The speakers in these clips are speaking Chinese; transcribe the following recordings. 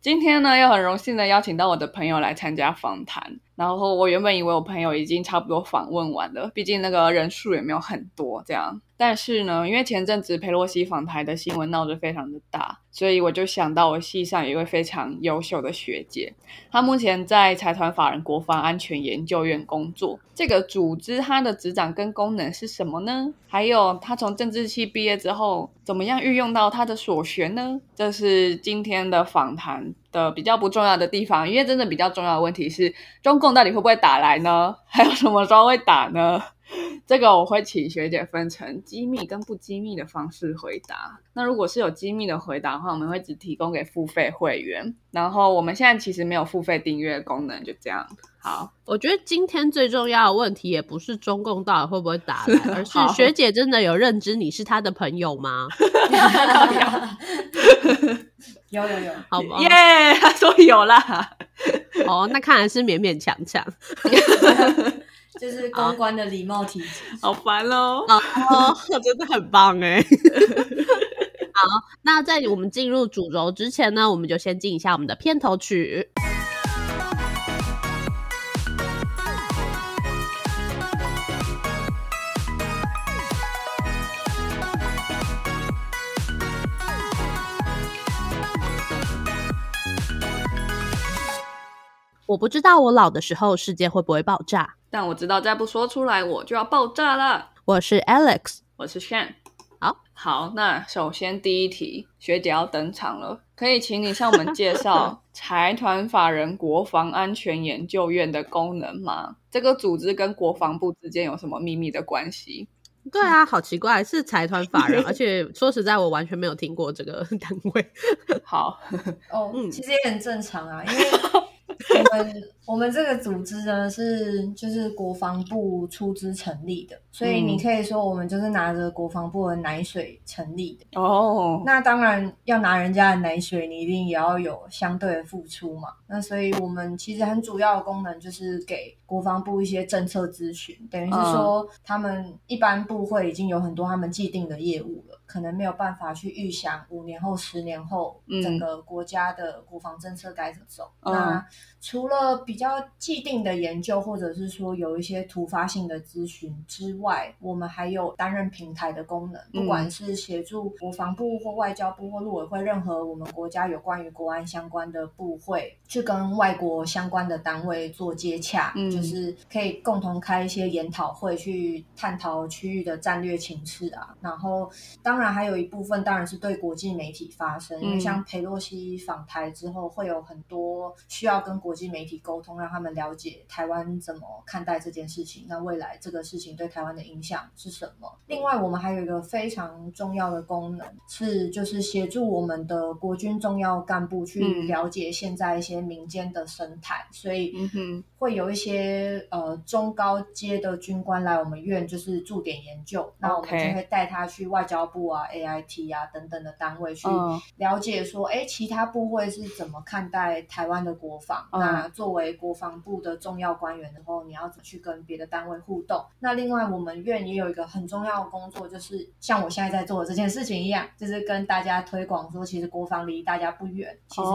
今天呢，又很荣幸的邀请到我的朋友来参加访谈。然后我原本以为我朋友已经差不多访问完了，毕竟那个人数也没有很多这样。但是呢，因为前阵子佩洛西访台的新闻闹得非常的大，所以我就想到我系上有一位非常优秀的学姐，她目前在财团法人国防安全研究院工作。这个组织它的职掌跟功能是什么呢？还有她从政治系毕业之后，怎么样运用到她的所学呢？这是今天的访谈的比较不重要的地方，因为真的比较重要的问题是中共。到底会不会打来呢？还有什么时候会打呢？这个我会请学姐分成机密跟不机密的方式回答。那如果是有机密的回答的话，我们会只提供给付费会员。然后我们现在其实没有付费订阅功能，就这样。好，我觉得今天最重要的问题也不是中共到底会不会打 来，而是学姐真的有认知你是他的朋友吗？有 有有，好吗？耶，他说有啦。哦，那看来是勉勉强强，就是公关的礼貌体质。好烦哦，哦，真的很棒哎。好，那在我们进入主轴之前呢，我们就先进一下我们的片头曲。我不知道我老的时候世界会不会爆炸，但我知道再不说出来我就要爆炸了。我是 Alex，我是 Shan。好好，那首先第一题，学姐要登场了，可以请你向我们介绍 财团法人国防安全研究院的功能吗？这个组织跟国防部之间有什么秘密的关系？对啊，好奇怪，是财团法人，而且说实在，我完全没有听过这个 单位。好哦，其实也很正常啊，因为。我们 我们这个组织呢是就是国防部出资成立的，所以你可以说我们就是拿着国防部的奶水成立的哦。那当然要拿人家的奶水，你一定也要有相对的付出嘛。那所以我们其实很主要的功能就是给国防部一些政策咨询，等于是说他们一般部会已经有很多他们既定的业务了。可能没有办法去预想五年后、十年后整个国家的国防政策该怎么走。那除了比较既定的研究，或者是说有一些突发性的咨询之外，我们还有担任平台的功能，不管是协助国防部或外交部或陆委会任何我们国家有关于国安相关的部会，去跟外国相关的单位做接洽，就是可以共同开一些研讨会，去探讨区域的战略情势啊。然后当当然，还有一部分当然是对国际媒体发声，因为像佩洛西访台之后，会有很多需要跟国际媒体沟通，让他们了解台湾怎么看待这件事情。那未来这个事情对台湾的影响是什么？另外，我们还有一个非常重要的功能，是就是协助我们的国军重要干部去了解现在一些民间的生态，所以会有一些呃中高阶的军官来我们院就是驻点研究，那我们就会带他去外交部。啊，A I T 啊等等的单位去了解说，哎，其他部会是怎么看待台湾的国防？那作为国防部的重要官员的话，你要怎么去跟别的单位互动？那另外，我们院也有一个很重要的工作，就是像我现在在做的这件事情一样，就是跟大家推广说，其实国防离大家不远，其实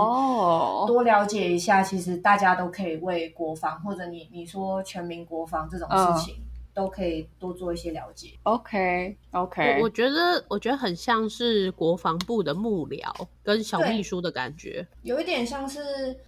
多了解一下，其实大家都可以为国防，或者你你说全民国防这种事情。都可以多做一些了解。OK，OK。我觉得，我觉得很像是国防部的幕僚跟小秘书的感觉，有一点像是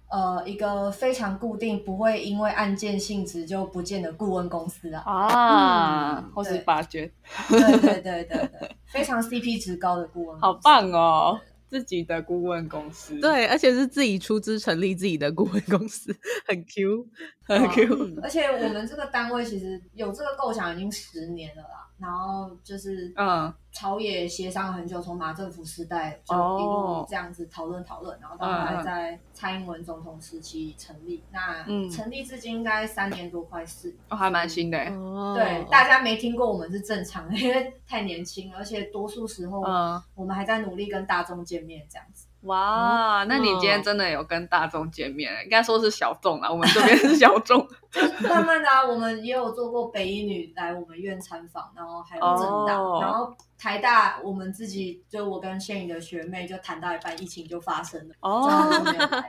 呃一个非常固定，不会因为案件性质就不见的顾问公司啊。啊，或是发掘。对对对对对，非常 CP 值高的顾问，好棒哦。自己的顾问公司，对，而且是自己出资成立自己的顾问公司，很 Q，很 Q。而且我们这个单位其实有这个构想已经十年了啦，然后就是嗯。朝野协商很久，从马政府时代就一路这样子讨论讨论，然后到后来在蔡英文总统时期成立。那成立至今应该三年多，快四，哦，还蛮新的。对，大家没听过我们是正常的，因为太年轻，而且多数时候我们还在努力跟大众见面这样子。哇，那你今天哦真的有跟大众见面，应该说是小众啊，我们这边是小众。慢慢的啊，我们也有做过北一女来我们院参访，然后还有正大，哦然后台大我们自己就我跟现颖的学妹就谈到一半，疫情就发生了，哦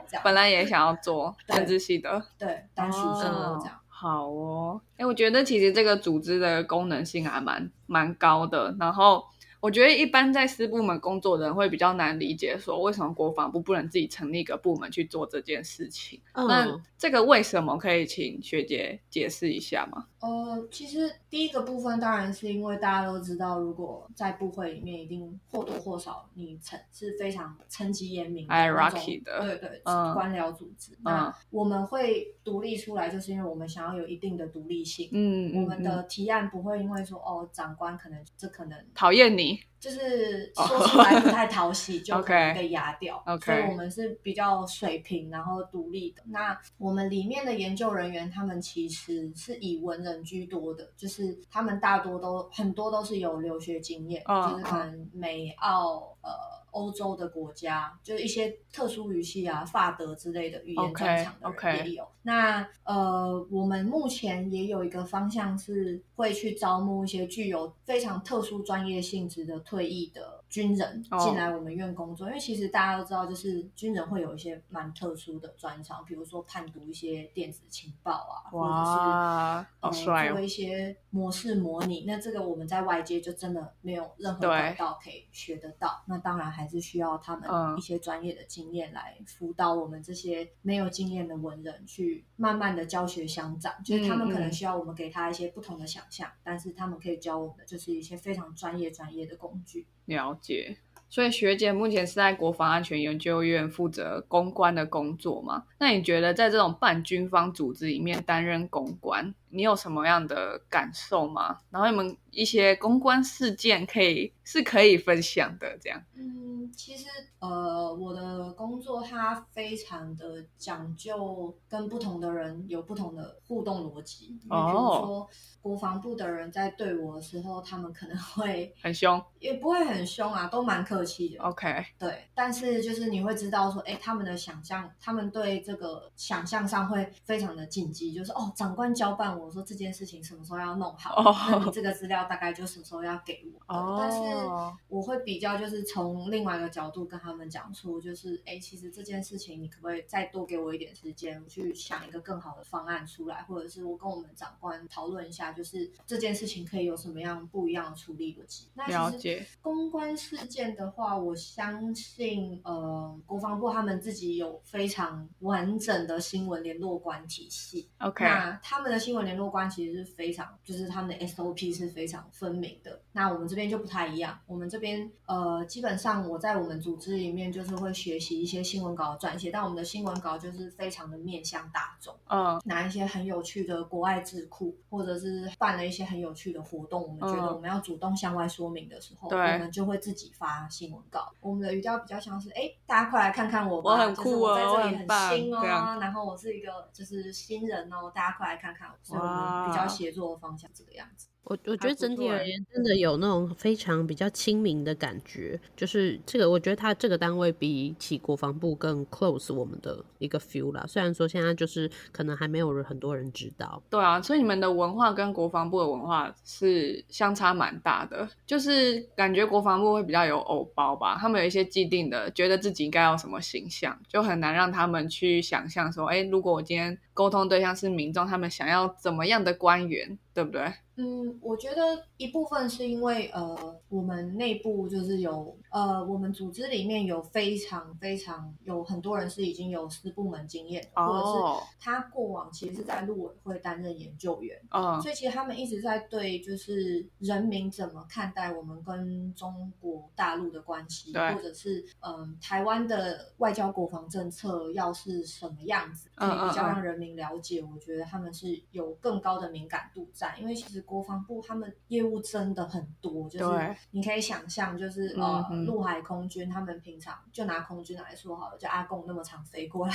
这样。本来也想要做政治系的，对，但取消了这样。好哦，哎，我觉得其实这个组织的功能性还蛮蛮高的，然后。我觉得一般在私部门工作的人会比较难理解，说为什么国防部不能自己成立一个部门去做这件事情。那嗯，这个为什么可以请学姐解释一下吗？呃，其实第一个部分当然是因为大家都知道，如果在部会里面，一定或多或少你成是非常层级严明的那种 Hierarchy 的对对，嗯官僚组织。那我们会独立出来，就是因为我们想要有一定的独立性。嗯，我们嗯的提案不会因为说哦，长官可能这可能讨厌你，me. 就是说出来不太讨喜，就可 OK 能被压掉。OK 所以我们是比较水平，然后独立的。那我们里面的研究人员，他们其实是以文人居多的，就是他们大多都很多都是有留学经验，嗯就是可能美澳呃。欧洲的国家，就是一些特殊语系啊，法德之类的语言专长的也有。那呃，我们目前也有一个方向是会去招募一些具有非常特殊专业性质的退役的军人哦进来我们院工作，因为其实大家都知道，就是军人会有一些蛮特殊的专长，比如说判读一些电子情报啊，或者是做！一些模式模拟。那这个我们在外界就真的没有任何管道可以学得到。那当然还是需要他们嗯一些专业的经验来辅导我们这些没有经验的文人去慢慢的教学相长。就是他们可能需要我们给他一些不同的想象，但是他们可以教我们的就是一些非常专业专业的工具。了解。所以学姐目前是在国防安全研究院负责公关的工作嘛？那你觉得在这种半军方组织里面担任公关，你有什么样的感受吗？然后你们一些公关事件可以是可以分享的，这样。嗯，其实呃，我的工作它非常的讲究跟不同的人有不同的互动逻辑。哦比如哦说国防部的人在对我的时候，他们可能会很凶也不会很凶啊，都蛮客气的。，OK，对，但是就是你会知道说，哎，他们的想象，他们对这个想象上会非常的禁忌，就是哦，长官交办我说这件事情什么时候要弄好，哦那你这个资料大概就什么时候要给我。对但是哦我会比较就是从另外一个角度跟他们讲出，就是哎，其实这件事情你可不可以再多给我一点时间，去想一个更好的方案出来，或者是我跟我们长官讨论一下，就是这件事情可以有什么样不一样的处理逻辑。那其实公关事件的话，我相信呃，国防部他们自己有非常完整的新闻联络官体系。OK，那他们的新闻联络官其实是非常，就是他们的 SOP 是非常分明的。那我们这边就不太一样，我们这边呃，基本上我在我们组织里面就是会学习一些新闻稿的撰写，但我们的新闻稿就是非常的面向大众。嗯，拿一些很有趣的国外智库，或者是办了一些很有趣的活动，我们觉得嗯我们要主动向外说明的时候，对我们就会自己发新闻稿。我们的语调比较像是，哎，大家快来看看我吧，我很就是酷哦我我在这里很新哦，然后我是一个就是新人哦，大家快来看看我。所以我们比较协作的方向这个样子。我我觉得整体而言，真的有那种非常比较亲民的感觉。就是这个，我觉得他这个单位比起国防部更 close 我们的一个 feel 啦。虽然说现在就是可能还没有人很多人知道，对啊，所以你们的文化跟国防部的文化是相差蛮大的，就是感觉国防部会比较有偶包吧，他们有一些既定的，觉得自己应该要什么形象，就很难让他们去想象说，哎，如果我今天沟通对象是民众，他们想要怎么样的官员，对不对？嗯，我觉得一部分是因为呃，我们内部就是有呃，我们组织里面有非常非常有很多人是已经有私部门经验的，或者哦是他过往其实是在陆委会担任研究员，哦所以其实他们一直在对就是人民怎么看待我们跟中国大陆的关系，或者是嗯台湾的外交国防政策要是什么样子，可以比较让人民了解。我觉得他们是有更高的敏感度在，因为其实国防部他们业务真的很多，就是你可以想象，就是嗯呃嗯陆海空军，他们平常就拿空军来说好了，就阿贡那么常飞过来，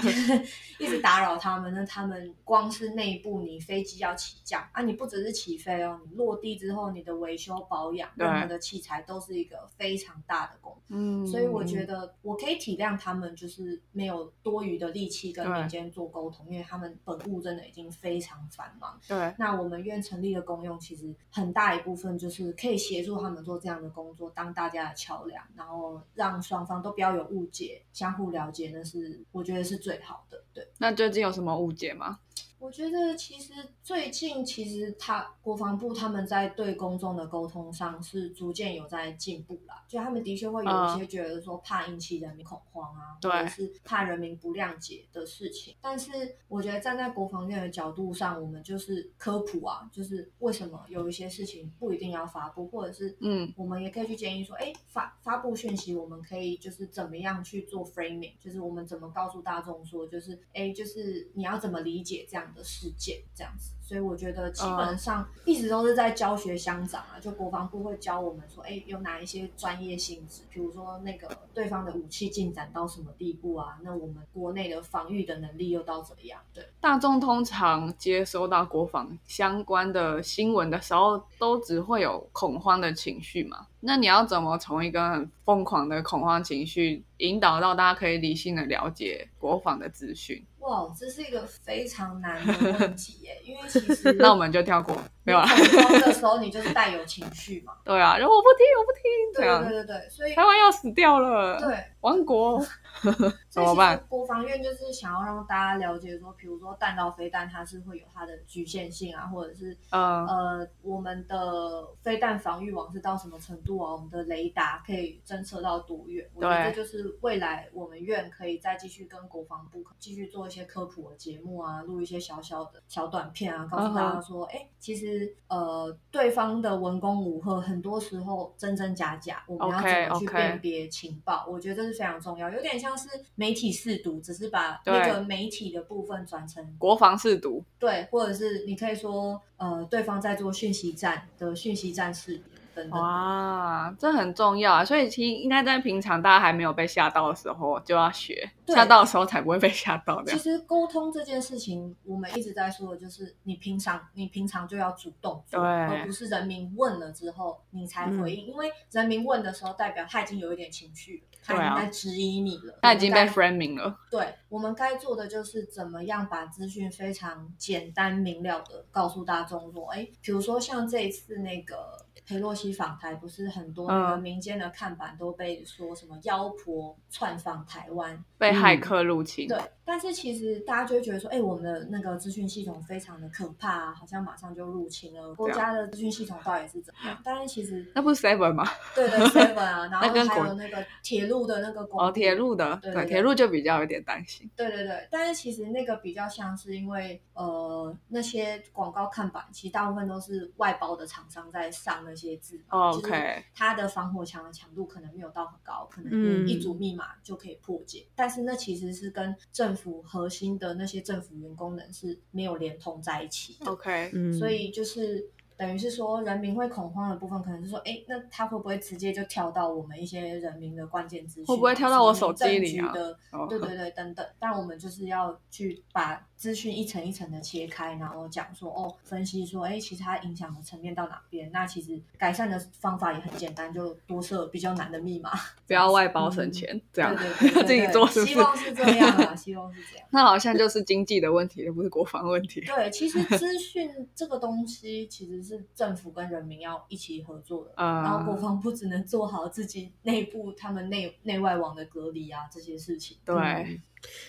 一直打扰他们，那他们光是内部你飞机要起降啊，你不只是起飞哦，你落地之后你的维修保养，对任何的器材都是一个非常大的工作。嗯，所以我觉得我可以体谅他们，就是没有多余的力气跟民间做沟通，因为他们本务真的已经非常繁忙。对，那那我们院成立的公用，其实很大一部分就是可以协助他们做这样的工作，当大家的桥梁，然后让双方都不要有误解，相互了解，那是我觉得是最好的。对。那最近有什么误解吗？我觉得其实最近其实他国防部他们在对公众的沟通上是逐渐有在进步啦，就他们的确会有一些觉得说怕引起人民恐慌啊，对或者是怕人民不谅解的事情。但是我觉得站在国防院的角度上，我们就是科普啊，就是为什么有一些事情不一定要发布，或者是嗯我们也可以去建议说，哎，发发布讯息，我们可以就是怎么样去做 framing，就是我们怎么告诉大众说，就是哎，就是你要怎么理解这样的事件，这样子。所以我觉得基本上一直都是在教学相长啊，就国防部会教我们说，哎，有哪一些专业性质，比如说那个对方的武器进展到什么地步啊，那我们国内的防御的能力又到怎么样？对。大众通常接收到国防相关的新闻的时候，都只会有恐慌的情绪嘛。那你要怎么从一个很疯狂的恐慌情绪，引导到大家可以理性的了解国防的资讯？哇，这是一个非常难的问题耶，因为其实 那我们就跳过，没有啦。你恐慌的时候，你就是带有情绪嘛。对啊，然后我不听，我不听，这对样对对对，所以台湾要死掉了，对，亡国。怎么办国防院就是想要让大家了解说，比如说弹道飞弹它是会有它的局限性啊，或者是嗯呃我们的飞弹防御网是到什么程度啊？我们的雷达可以侦测到多远？我觉得这就是未来我们院可以再继续跟国防部继续做一些科普的节目啊，录一些小小的小短片啊，告诉大家说，哎、其实呃对方的文攻武赫很多时候真真假假，我们要怎么去辨别情报？我觉得这是非常重要，有点像是媒体试读，只是把对那个媒体的部分转成国防试读，对，或者是你可以说，呃，对方在做讯息战的讯息战识别等等。哇，这很重要啊！所以其实应该在平常大家还没有被吓到的时候就要学，对吓到的时候才不会被吓到这其样。实沟通这件事情，我们一直在说的就是，你平常你平常就要主动做，对而不是人民问了之后你才回应。因为人民问的时候，代表他已经有一点情绪了，他已经在质疑你了，他已经被 framing 了，对我们该做的就是怎么样把资讯非常简单明了的告诉大众说，哎，比如说像这一次那个佩洛西访台，不是很多那个嗯民间的看板都被说什么妖婆窜访台湾，被骇客入侵。对，但是其实大家就会觉得说，哎，我们的那个资讯系统非常的可怕啊，好像马上就入侵了国家的资讯系统到底是怎么样？但是其实那不是 Seven 吗？对对 Seven 啊，然后还有那个铁路的那个公哦，铁路的，对铁路就比较有点担心。对对对，但是其实那个比较像是因为呃那些广告看板，其实大部分都是外包的厂商在上那些字嘛，哦就是 OK 它的防火墙的强度可能没有到很高，可能嗯一组密码就可以破解，但是那其实是跟政府核心的那些政府员工人是没有连通在一起的，OK，嗯，所以就是。等于是说，人民会恐慌的部分，可能是说，哎，那他会不会直接就跳到我们一些人民的关键资讯啊？会不会跳到我手机里啊的哦对对对，等等。但我们就是要去把资讯一层一层的切开，然后讲说，哦，分析说，哎，其实它影响的层面到哪边？那其实改善的方法也很简单，就多设比较难的密码，不要外包省钱，这样对对对对自己做是是？希望是这样啊，希望是这样。那好像就是经济的问题，而不是国防问题。对，其实 资讯这个东西其实是政府跟人民要一起合作的，嗯然后国防部只能做好自己内部他们内内外网的隔离啊这些事情。对，嗯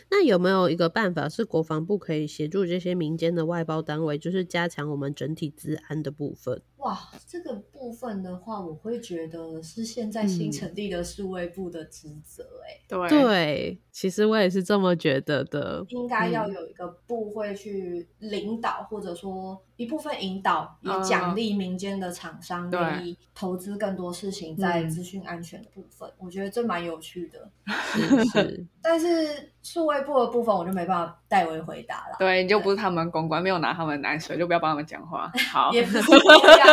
那有没有一个办法是国防部可以协助这些民间的外包单位，就是加强我们整体治安的部分？哇，这个部分的话，我会觉得是现在新嗯成立的数位部的职责、哎、对对，其实我也是这么觉得的。应该要嗯有一个部会去领导，或者说一部分引导，也嗯奖励民间的厂商对愿意投资更多事情在嗯资讯安全的部分。我觉得这蛮有趣的。是是，但是数位部的部分我就没办法代为回答了。对，你就不是他们公关，没有拿他们奶水，就不要帮他们讲话。好，也不是这样。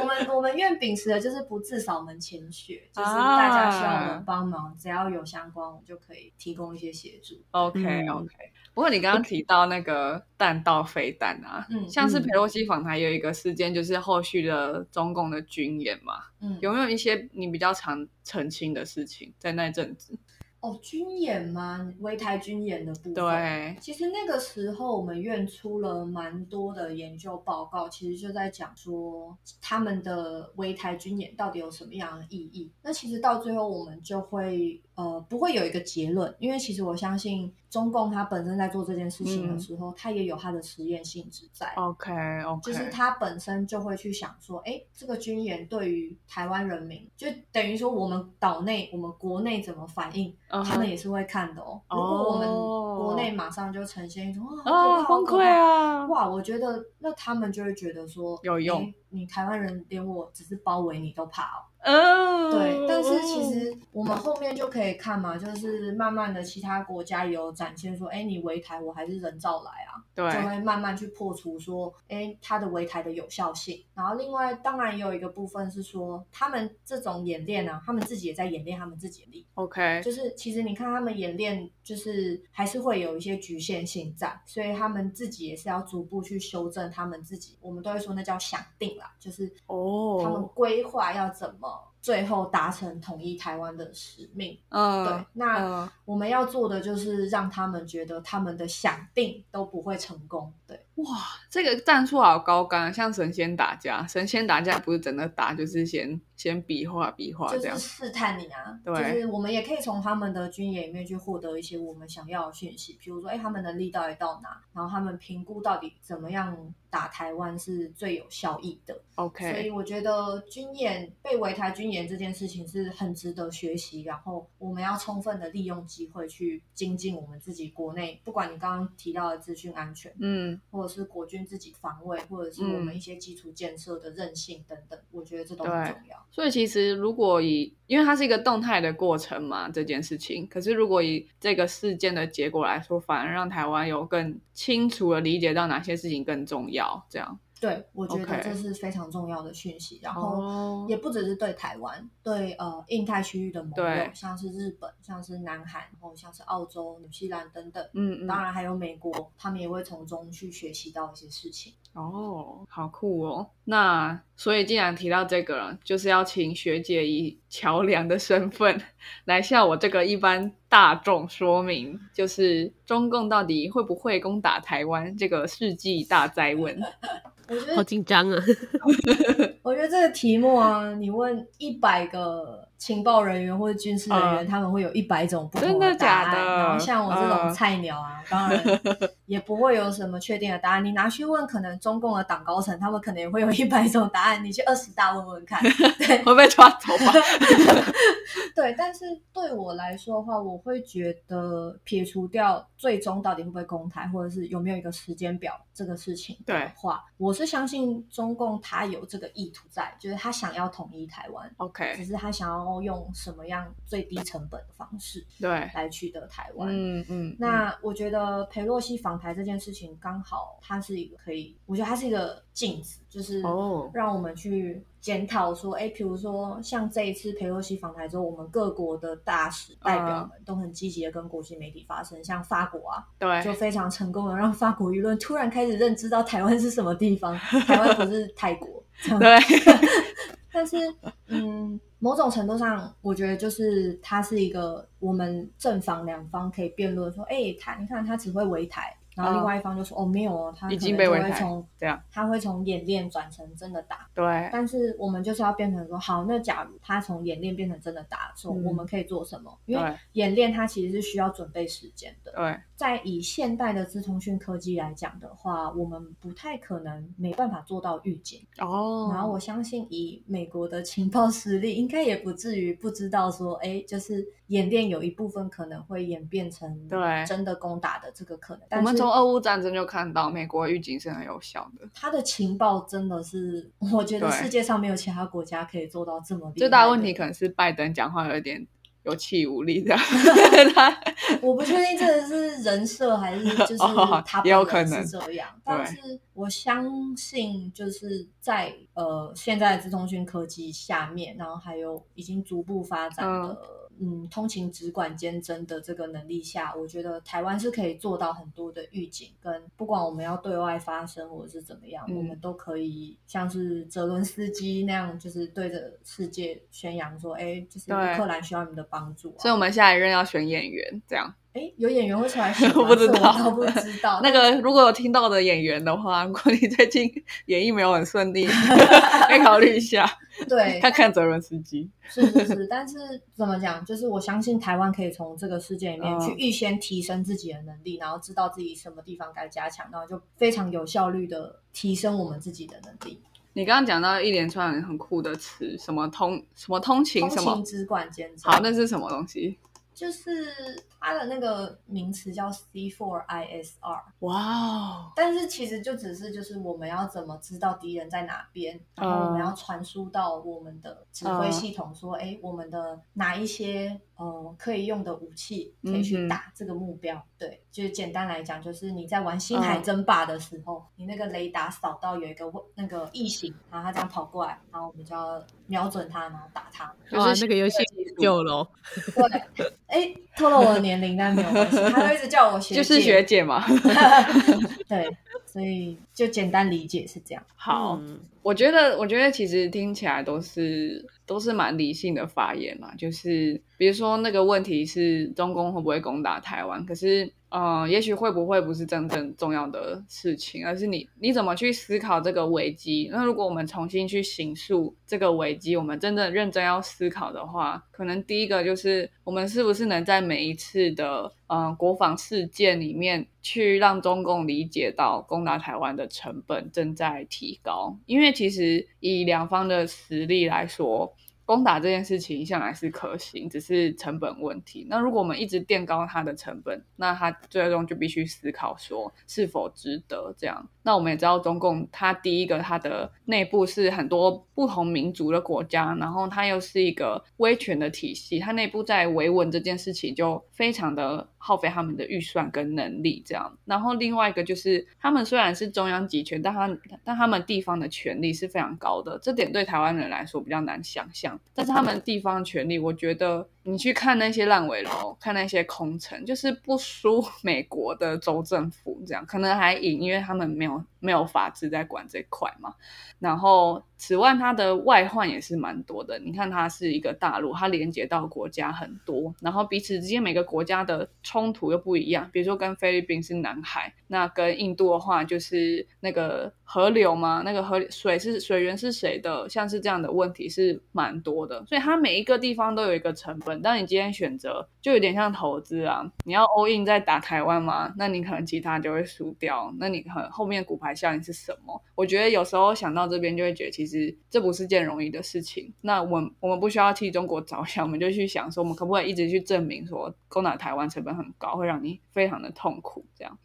我们 我们愿秉持的就是不自扫门前雪，就是大家需要我们帮忙，只要有相关，我们就可以提供一些协助。OK 嗯 OK。不过你刚刚提到那个弹道飞弹啊，嗯像是佩洛西访台有一个事件，就是后续的中共的军演嘛，嗯，有没有一些你比较常澄清的事情在那阵子？哦，军演吗？围台军演的部分。。对，其实那个时候，我们院出了蛮多的研究报告，其实就在讲说他们的围台军演到底有什么样的意义。那其实到最后，我们就会呃不会有一个结论，因为其实我相信中共他本身在做这件事情的时候，他也有他的实验性质在。OK OK，就是他本身就会去想说，哎，这个军演对于台湾人民，就等于说我们岛内、我们国内怎么反应，他们也是会看的哦。如果我们国内马上就呈现一种啊啊崩溃！啊，哇，我觉得那他们就会觉得说有用你台湾人连我只是包围你都怕哦。嗯，对，但是其实我们后面就可以看嘛，就是慢慢的其他国家也有展现说，哎，你围台我还是人造来啊。对就，会慢慢去破除说，哎，它的围台的有效性。然后另外当然也有一个部分是说，他们这种演练啊，他们自己也在演练他们自己的力。OK，就是其实你看他们演练，就是还是会有一些局限性在，所以他们自己也是要逐步去修正他们自己。我们都会说那叫想定啦，就是哦他们哦，规划要怎么最后达成统一台湾的使命。嗯，对，那嗯我们要做的就是让他们觉得他们的想定都不会成功。对。哇，这个战术好高干，像神仙打架，神仙打架不是真的打，就是先先比划比划就这样。试探你啊，对就是我们也可以从他们的军演里面去获得一些我们想要的讯息，比如说，哎，他们能力到底到哪，然后他们评估到底怎么样打台湾是最有效益的。OK，所以我觉得军演被围台军演这件事情是很值得学习，然后我们要充分的利用机会去精进我们自己国内，不管你刚刚提到的资讯安全，嗯，或者是国军自己防卫，或者是我们一些基础建设的韧性等等，我觉得这都很重要。所以其实如果以，因为它是一个动态的过程嘛，这件事情，可是如果以这个事件的结果来说，反而让台湾有更清楚的理解到哪些事情更重要，这样。对，我觉得这是非常重要的讯息。然后哦也不只是对台湾，对呃印太区域的盟友，像是日本、像是南韩，然后像是澳洲、纽西兰等等。嗯嗯，当然还有美国，他们也会从中去学习到一些事情。哦，好酷哦。那所以既然提到这个了，就是要请学姐以桥梁的身份 来向我这个一般大众说明，就是中共到底会不会攻打台湾这个世纪大灾问。好我觉得好，紧张啊！我觉得这个题目啊，你问一百个情报人员或者军事人员，嗯他们会有一百种不同的答案。假的然后像我这种嗯菜鸟啊，当然 也不会有什么确定的答案。你拿去问可能中共的党高层，他们可能也会有一百种答案。你去二十大问问看，对，会被抓走吧？对，但是对我来说的话，我会觉得撇除掉最终到底会不会公台，或者是有没有一个时间表这个事情的话，我是相信中共他有这个意图在，就是他想要统一台湾，OK，只是他想要用什么样最低成本的方式对，来取得台湾。嗯嗯，那我觉得裴洛西访台这件事情，刚好它是一个可以，我觉得它是一个镜子，就是哦。让我们去检讨说，哎，比如说像这一次裴洛西访台之后，我们各国的大使代表们都很积极的跟国际媒体发声，像法国啊，对就，非常成功的让法国舆论突然开始认知到台湾是什么地方，台湾不是泰国，对，但是，嗯，某种程度上，我觉得就是它是一个我们正反两方可以辩论说，哎、他你看他只会围台，然后另外一方就说，哦，没有哦，他可能就会从这样他会从演练转成真的打。对，但是我们就是要变成说，好，那假如他从演练变成真的打的时候，嗯我们可以做什么？因为演练它其实是需要准备时间的。对，在以现代的资通讯科技来讲的话，我们不太可能没办法做到预警。哦，然后我相信，以美国的情报实力，应该也不至于不知道说，哎，就是演练有一部分可能会演变成对真的攻打的这个可能。我但是们从俄乌战争就看到美国预警是很有效的。他的情报真的是，我觉得世界上没有其他国家可以做到这么厉害。最大的问题可能是拜登讲话有点有气无力这样。他 我不确定这个是人设还是 就是哦他也有可能是这样，但是我相信就是在呃现在的资通讯科技下面，然后还有已经逐步发展的嗯通勤直管兼征的这个能力下，我觉得台湾是可以做到很多的预警，跟不管我们要对外发声或者是怎么样，嗯我们都可以像是泽伦斯基那样，就是对着世界宣扬说，哎，就是乌克兰需要你们的帮助、啊。所以我们下一任要选演员这样。哎，有演员会出来选？我 不知道我倒不知 道。那个如果有听到的演员的话，如果你最近 演艺没有很顺利，可以考虑一下，对，看看泽伦斯基。是是是，但是怎么讲？就是我相信台湾可以从这个事件里面嗯去预先提升自己的能力，然后知道自己什么地方该加强，然后就非常有效率的提升我们自己的能力。你刚刚讲到一连串很酷的词，什么通什么通勤通什么勤，只管兼职，好，那是什么东西？就是它的那个名词叫 C4ISR，哇哦，但是其实就只是就是我们要怎么知道敌人在哪边，然后我们要传输到我们的指挥系统，说，哎、我们的哪一些呃可以用的武器可以去打这个目标。对，就是简单来讲，就是你在玩星海争霸的时候，你那个雷达扫到有一个那个异形，然后它这样跑过来，然后我们就要瞄准他，然后打他。哇，就是那个游戏技术旧了哦，对，哎，透露我的年龄，但没有关系，他都一直叫我学 姐，就是学姐嘛。对，所以就简单理解是这样。好，嗯我觉得，我觉得其实听起来都是都是蛮理性的发言嘛。就是比如说那个问题是中共会不会攻打台湾，可是嗯，也许会不会不是真正重要的事情，而是你你怎么去思考这个危机。那如果我们重新去形塑这个危机，我们真正认真要思考的话，可能第一个就是我们是不是能在每一次的嗯国防事件里面，去让中共理解到攻打台湾的成本正在提高，因为其实以两方的实力来说。攻打这件事情向来是可行，只是成本问题。那如果我们一直垫高它的成本，那它最终就必须思考说是否值得这样。那我们也知道，中共它第一个它的内部是很多不同民族的国家，然后它又是一个威权的体系，它内部在维稳这件事情就非常的耗费他们的预算跟能力这样。然后另外一个就是，他们虽然是中央集权，但他但他们地方的权力是非常高的，这点对台湾人来说比较难想象。但是他们地方权力，我觉得你去看那些烂尾楼，看那些空城，就是不输 美国的州政府，这样可能还赢，因为他们没有没有法治在管这块嘛。然后，此外，它的外患也是蛮多的。你看，它是一个大陆，它连接到国家很多，然后彼此之间每个国家的冲突又不一样。比如说，跟菲律宾是南海，那跟印度的话就是那个河流嘛，那个河水是水源是谁的，像是这样的问题是蛮多的。所以，它每一个地方都有一个成本。当你今天选择，就有点像投资啊，你要 all in 在打台湾嘛，那你可能其他就会输掉。那你可能后面骨牌效应是什么？我觉得有时候想到这边就会觉得，其实其实这不是件容易的事情。那我们我们不需要替中国着想，我们就去想说，我们可不可以一直去证明说，攻打台湾成本很高，会让你非常的痛苦。这样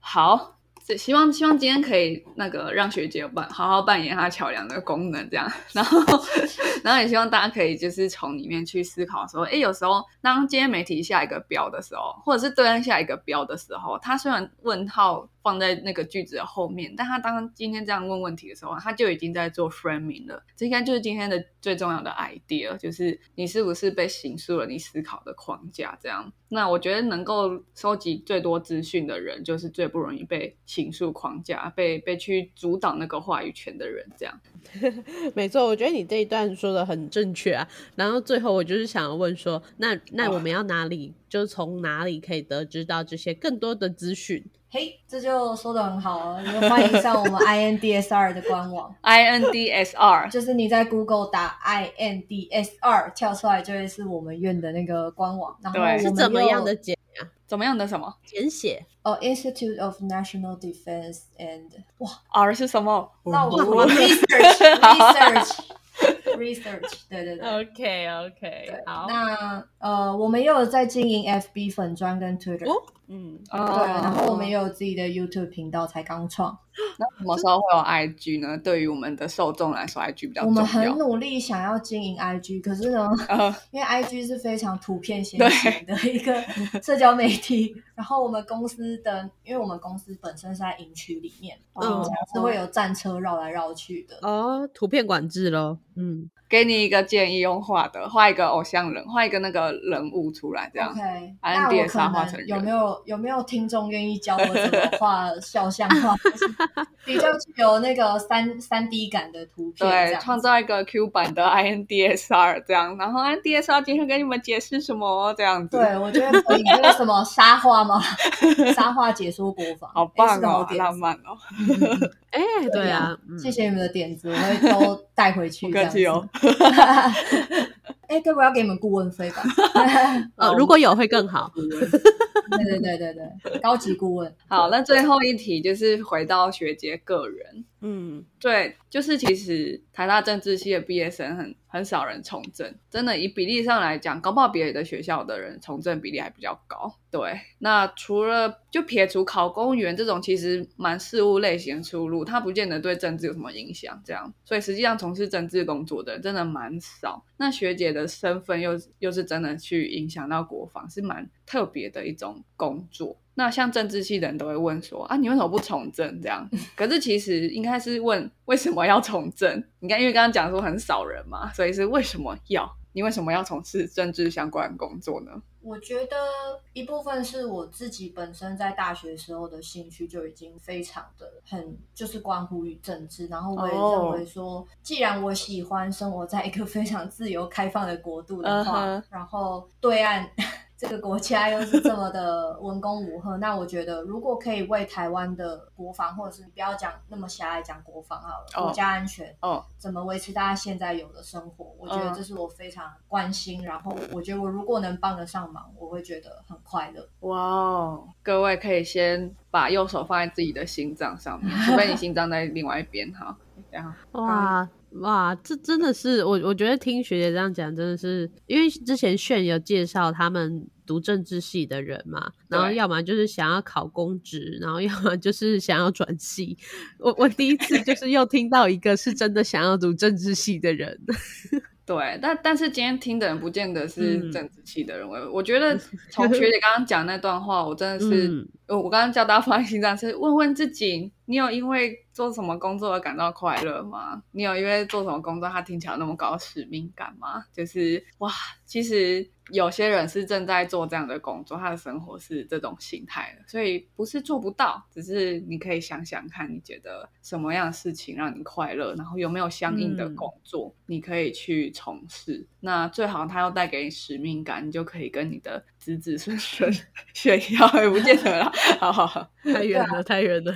好。希望希望今天可以那个让学姐扮好好扮演她桥梁的功能，这样，然后 然后也希望大家可以就是从里面去思考说，哎，有时候当今天媒体下一个标的时候，或者是对岸下一个标的时候，他虽然问号放在那个句子的后面，但他当今天这样问问题的时候，他就已经在做 framing 了。这应该就是今天的最重要的 idea，就是你是不是被形塑了你思考的框架？这样，那我觉得能够收集最多资讯的人，就是最不容易被形塑框架、被被去阻挡那个话语权的人。这样，没错，我觉得你这一段说的很正确啊。然后最后我就是想要问说，那那我们要哪里，就是从哪里可以得知到这些更多的资讯？嘿，这就说的很好哦，就欢迎上我们 INDSR 的官网，INDSR 就是你在 Google 打 INDSR 跳出来就会是我们院的那个官网，然后我们是怎么又样的简呀？怎么样的什么简写？哦，Institute of National Defense and 哇，R 是什么？那我哦我 research research research，对对对。OK OK，对，好，那呃，我们也有在经营 FB 粉砖跟 Twitter，、哦嗯，对，然后我们也有自己的 YouTube 频道，才刚创。那什么时候会有 IG 呢？对于我们的受众来说，IG 比较重我们很。努力想要经营 IG，可是呢，呃，因为 IG 是非常图片先行的一个 社交媒体，然后我们公司的，因为我们公司本身是在营区里面，嗯嗯，是会有战车绕来绕去的。哦，图片管制咯。嗯，给你一个建议，用画的，画一个偶像人，画一个那个人物出来，这样。OK，把那 NDS 我可画成有没有有没有听众愿意教我怎么画肖像画，比较具有那个三三 D 感的图片？这对，创造一个 Q 版的 INDSR 这样，然后 INDSR 今天跟你们解释什么这样子。对，我觉得可以。那个什么沙画吗？沙画解说国防，好棒哦，好浪漫哦，哎、对啊，嗯谢谢你们的点子，我会都带回去。不客气哦。哎，该不会要给你们顾问费吧？呃，如果有会更好。对对对对对，高级顾问。好，那最后一题就是回到学姐个人，嗯，对，就是其实台大政治系的毕业生很很少人从政，真的以比例上来讲，搞不好别的学校的人从政比例还比较高。对，那除了就撇除考公务员这种其实蛮事务类型出路，它不见得对政治有什么影响，这样，所以实际上从事政治工作的人真的蛮少。那学姐的身份又又是真的去影响到国防，是蛮特别的一种工作。那像政治系的人都会问说啊，你为什么不从政？这样，可是其实应该是问为什么要从政？你看，因为刚刚讲说很少人嘛，所以是为什么要？你为什么要从事政治相关的工作呢？我觉得一部分是我自己本身在大学时候的兴趣就已经非常的很就是关乎于政治，然后我也哦认为说，既然我喜欢生活在一个非常自由开放的国度的话然后对岸。这个国家又是这么的文攻武赫，那我觉得如果可以为台湾的国防，或者是不要讲那么狭隘讲国防好了，哦国家安全，哦，怎么维持大家现在有的生活，我觉得嗯这是我非常关心。然后我觉得我如果能帮得上忙，我会觉得很快乐。哇哦！各位可以先把右手放在自己的心脏上面，除非你心脏在另外一边哈。这样，哇哇，这真的是我我觉得听学姐这样讲，真的是因为之前炫有介绍他们读政治系的人嘛，然后要么就是想要考公职，然后要么就是想要转系。我我第一次就是又听到一个是真的想要读政治系的人，对，但但是今天听的人不见得是嗯。政治系的人，我我觉得 从学姐刚刚讲那段话，我真的是，嗯。呃我刚刚叫大家放在心上，是问问自己，你有因为做什么工作而感到快乐吗？你有因为做什么工作，他听起来那么高使命感吗？就是哇，其实有些人是正在做这样的工作，他的生活是这种形态的，所以不是做不到，只是你可以想想看，你觉得什么样的事情让你快乐，然后有没有相应的嗯工作，你可以去从事。那最好他要带给你使命感，你就可以跟你的子子孙孙炫耀，也不见得啦。好好好，太远了，太远了。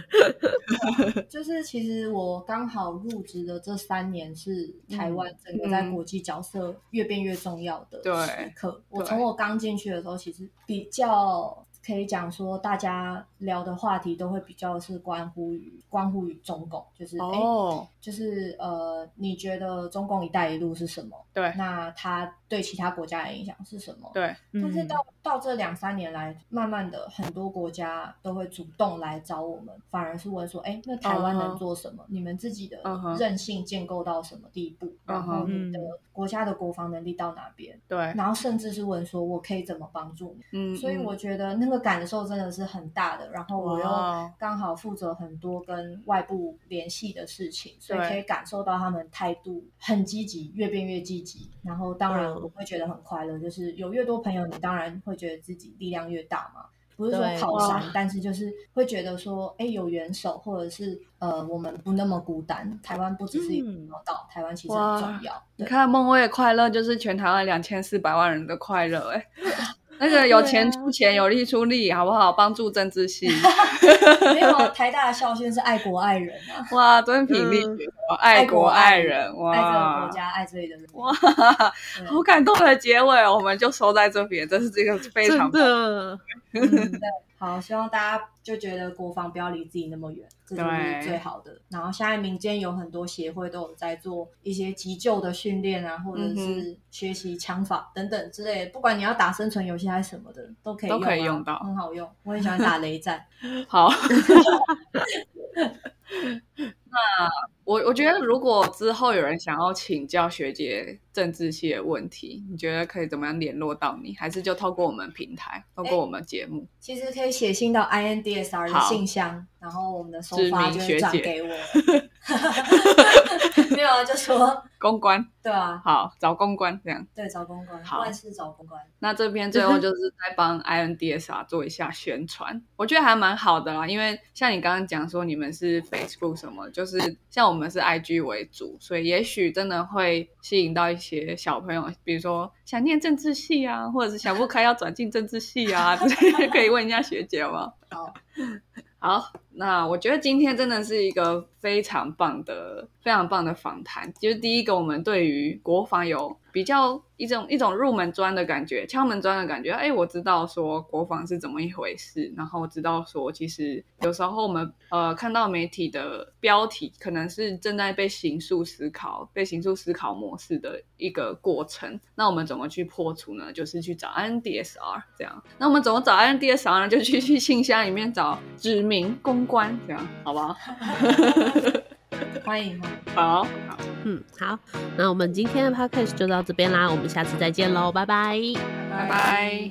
就是其实我刚好入职的这三年是台湾整个在国际角色越变越重要的时刻。我从我刚进去的时候，其实比较可以讲说，大家聊的话题都会比较是关乎于关乎于中共，就是哎、就是呃，你觉得中共“一带一路”是什么？对。那它对其他国家的影响是什么？对，嗯但是到到这两三年来，慢慢的很多国家都会主动来找我们，反而是问说，哎，那台湾能做什么？你们自己的韧性建构到什么地步？然后嗯你的国家的国防能力到哪边？对，然后甚至是问说，我可以怎么帮助你？嗯，所以我觉得那个感受真的是很大的。然后我又刚好负责很多跟外部联系的事情，所以可以感受到他们态度很积极，越变越积极。然后当然嗯我会觉得很快乐，就是有越多朋友，你当然会觉得自己力量越大嘛。不是说靠山，但是就是会觉得说，哎，有援手，或者是呃，我们不那么孤单。台湾不只是一个岛，台湾其实很重要。对你看梦薇的快乐就是全台湾两千四百万人的快乐、哎。那个有钱出钱，有力出力，好不好？帮助政治系，没有啊台大的校训是爱国爱人啊，哇，真品力爱国爱人，哇爱这个哇国，家，爱这里的人民。哇，好感动的结尾哦，我们就收在这边，这是这个非常真的，嗯，对，好，希望大家就觉得国防不要离自己那么远，这就是最好的。然后现在民间有很多协会都有在做一些急救的训练啊，或者嗯是学习枪法等等之类的。不管你要打生存游戏还是什么的，都可以都可以用到很好用。我很喜欢打雷战。好。我我觉得，如果之后有人想要请教学姐政治系的问题，你觉得可以怎么样联络到你？还是就透过我们平台，透过我们节目？其实可以写信到 INDSR 的信箱，然后我们的收知发就会转名学姐给我。没有啊，就说 公关对啊，好，找公关这样。对，找公关，好万事找公关。那这边最后就是在帮 INDSR 做一下宣传，我觉得还蛮好的啦。因为像你刚刚讲说你们是 Facebook 什么，就是像我们是 IG 为主，所以也许真的会吸引到一些小朋友，比如说想念政治系啊，或者是想不开要转进政治系啊，可以问一下学姐吗？好，好，那我觉得今天真的是一个非常棒的、非常棒的访谈。就是第一个，我们对于国防有比较一种一种入门砖的感觉，敲门砖的感觉。哎，我知道说国防是怎么一回事，然后知道说其实有时候我们呃看到媒体的标题，可能是正在被刑诉思考、被刑诉思考模式的一个过程。那我们怎么去破除呢？就是去找 NDSR 这样。那我们怎么找 NDSR 呢？就去去信箱里面找指名公关，这样好不好？欢迎欢迎。好，好，嗯，好，那我们今天的 podcast 就到这边啦，我们下次再见喽，拜拜。拜拜。